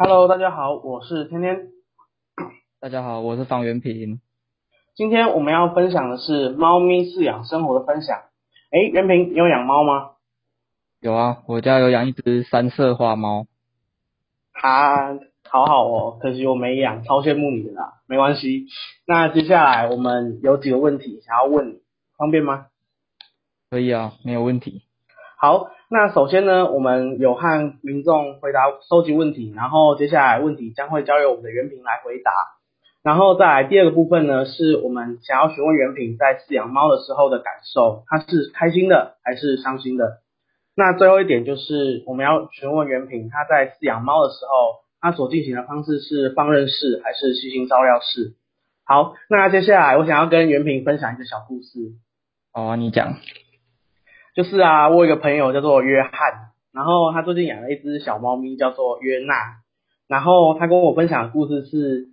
Hello，大家好，我是天天。大家好，我是方元平。今天我们要分享的是猫咪饲养生活的分享。哎，元平，你有养猫吗？有啊，我家有养一只三色花猫。哈，好好哦，可惜我没养，超羡慕你的啦。没关系，那接下来我们有几个问题想要问你，方便吗？可以啊，没有问题。好，那首先呢，我们有和民众回答收集问题，然后接下来问题将会交由我们的原平来回答，然后再来第二个部分呢，是我们想要询问原平在饲养猫的时候的感受，它是开心的还是伤心的？那最后一点就是我们要询问原平，他在饲养猫的时候，他所进行的方式是放任式还是细心照料式？好，那接下来我想要跟原平分享一个小故事。哦，你讲。就是啊，我有一个朋友叫做约翰，然后他最近养了一只小猫咪叫做约娜，然后他跟我分享的故事是，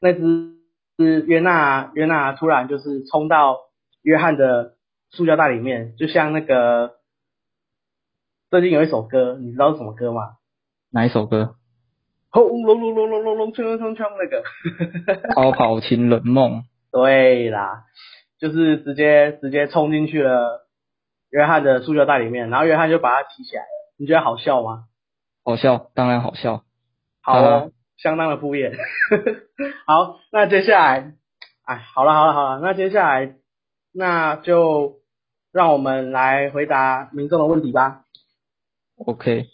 那只是约娜，约娜突然就是冲到约翰的塑胶袋里面，就像那个最近有一首歌，你知道是什么歌吗？哪一首歌？轰隆隆隆隆隆隆，冲冲冲那个。逃跑情人梦。对啦，就是直接直接冲进去了。约翰的塑胶袋里面，然后约翰就把它提起来了。你觉得好笑吗？好笑，当然好笑。好，相当的敷衍。好，那接下来，哎，好了好了好了，那接下来，那就让我们来回答民众的问题吧。OK。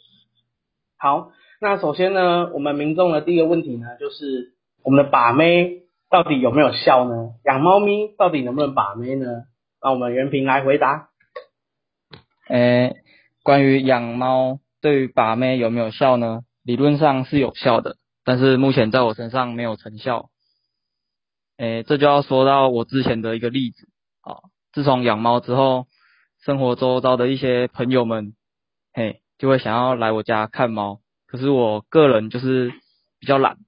好，那首先呢，我们民众的第一个问题呢，就是我们的把妹到底有没有效呢？养猫咪到底能不能把妹呢？让我们袁平来回答。诶，关于养猫对于把妹有没有效呢？理论上是有效的，但是目前在我身上没有成效。诶，这就要说到我之前的一个例子啊。自从养猫之后，生活周遭的一些朋友们，嘿，就会想要来我家看猫，可是我个人就是比较懒，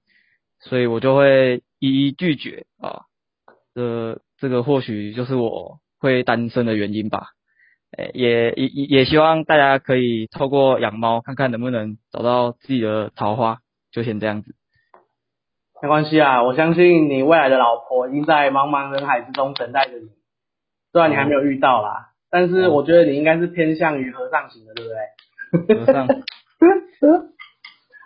所以我就会一一拒绝啊。这这个或许就是我会单身的原因吧。也也也也希望大家可以透过养猫，看看能不能找到自己的桃花，就先这样子。没关系啊，我相信你未来的老婆已经在茫茫人海之中等待着你。虽然你还没有遇到啦，但是我觉得你应该是偏向于和尚型的，对不对？和尚。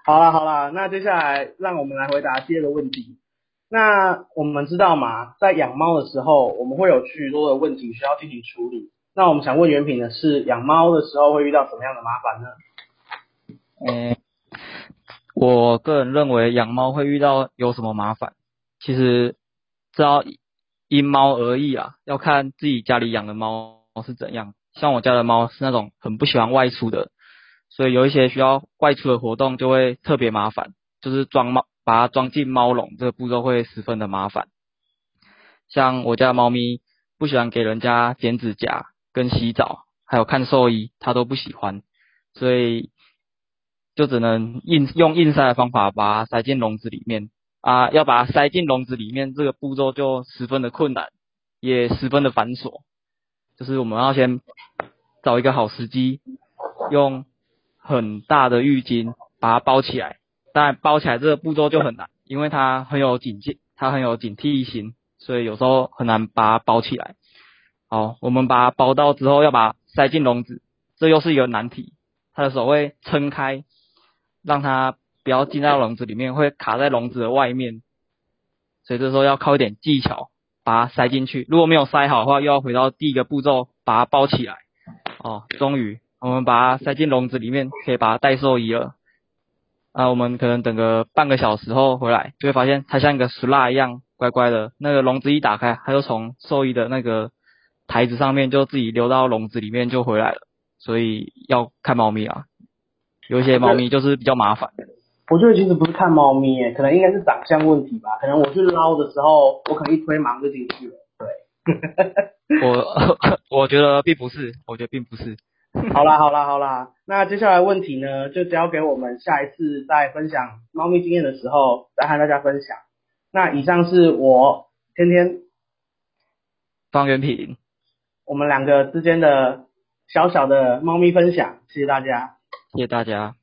好了好了，那接下来让我们来回答第二个问题。那我们知道嘛，在养猫的时候，我们会有许多的问题需要进行处理。那我们想问原品的是，养猫的时候会遇到什么样的麻烦呢？嗯，我个人认为养猫会遇到有什么麻烦，其实这要因猫而异啊，要看自己家里养的猫是怎样。像我家的猫是那种很不喜欢外出的，所以有一些需要外出的活动就会特别麻烦，就是装猫把它装进猫笼这个步骤会十分的麻烦。像我家的猫咪不喜欢给人家剪指甲。跟洗澡，还有看兽医，他都不喜欢，所以就只能硬用硬塞的方法把它塞进笼子里面啊。要把它塞进笼子里面，这个步骤就十分的困难，也十分的繁琐。就是我们要先找一个好时机，用很大的浴巾把它包起来。当然，包起来这个步骤就很难，因为它很有警戒，它很有警惕心，所以有时候很难把它包起来。好，我们把它包到之后，要把它塞进笼子，这又是一个难题。它的手会撑开，让它不要进到笼子里面，会卡在笼子的外面。所以这时候要靠一点技巧，把它塞进去。如果没有塞好的话，又要回到第一个步骤，把它包起来。哦，终于我们把它塞进笼子里面，可以把它带兽医了。啊，我们可能等个半个小时后回来，就会发现它像一个熟蜡一样乖乖的。那个笼子一打开，它就从兽医的那个。台子上面就自己溜到笼子里面就回来了，所以要看猫咪啊，有一些猫咪就是比较麻烦。我觉得其实不是看猫咪诶，可能应该是长相问题吧。可能我去捞的时候，我可能一推忙就进去了。对，我 我觉得并不是，我觉得并不是。好啦好啦好啦，那接下来问题呢，就交给我们下一次在分享猫咪经验的时候再和大家分享。那以上是我天天方圆品。我们两个之间的小小的猫咪分享，谢谢大家，谢谢大家。